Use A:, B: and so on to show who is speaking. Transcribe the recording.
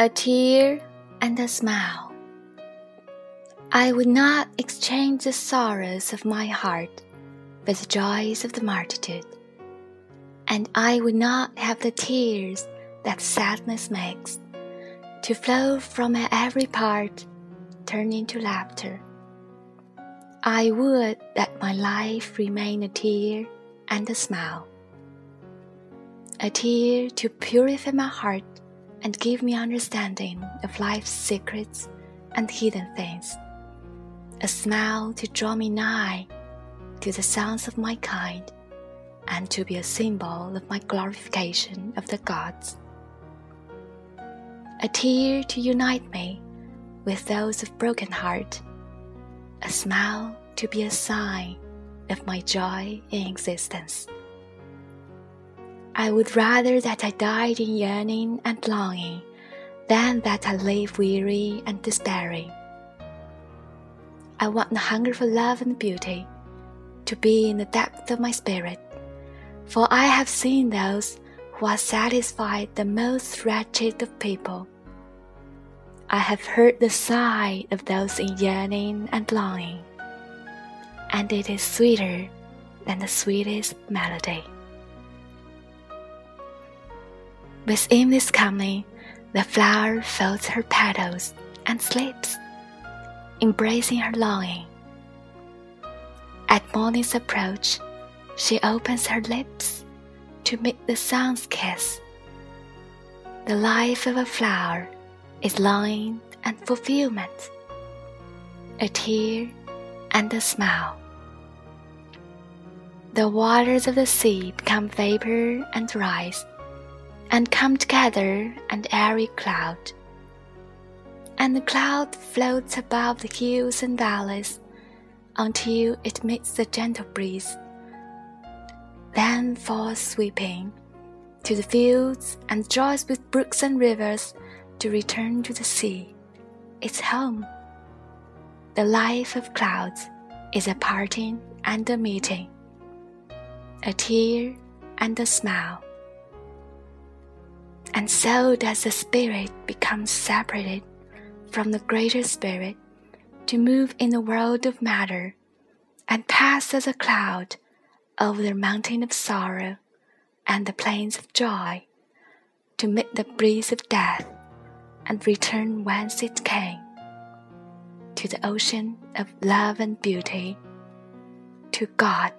A: a tear and a smile. I would not exchange the sorrows of my heart for the joys of the multitude, and I would not have the tears that sadness makes to flow from every part turn into laughter. I would that my life remain a tear and a smile, a tear to purify my heart and give me understanding of life's secrets and hidden things. A smile to draw me nigh to the sons of my kind, and to be a symbol of my glorification of the gods. A tear to unite me with those of broken heart, a smile to be a sign of my joy in existence. I would rather that I died in yearning and longing than that I live weary and despairing. I want the hunger for love and beauty to be in the depth of my spirit, for I have seen those who are satisfied the most wretched of people. I have heard the sigh of those in yearning and longing, and it is sweeter than the sweetest melody. Within this coming, the flower folds her petals and sleeps, embracing her longing. At morning's approach, she opens her lips to meet the sun's kiss. The life of a flower is longing and fulfillment, a tear and a smile. The waters of the sea become vapor and rise and come together an airy cloud. And the cloud floats above the hills and valleys until it meets the gentle breeze, then falls sweeping to the fields and joys with brooks and rivers to return to the sea, its home. The life of clouds is a parting and a meeting, a tear and a smile and so does the spirit become separated from the greater spirit to move in the world of matter and pass as a cloud over the mountain of sorrow and the plains of joy to meet the breeze of death and return whence it came to the ocean of love and beauty to God.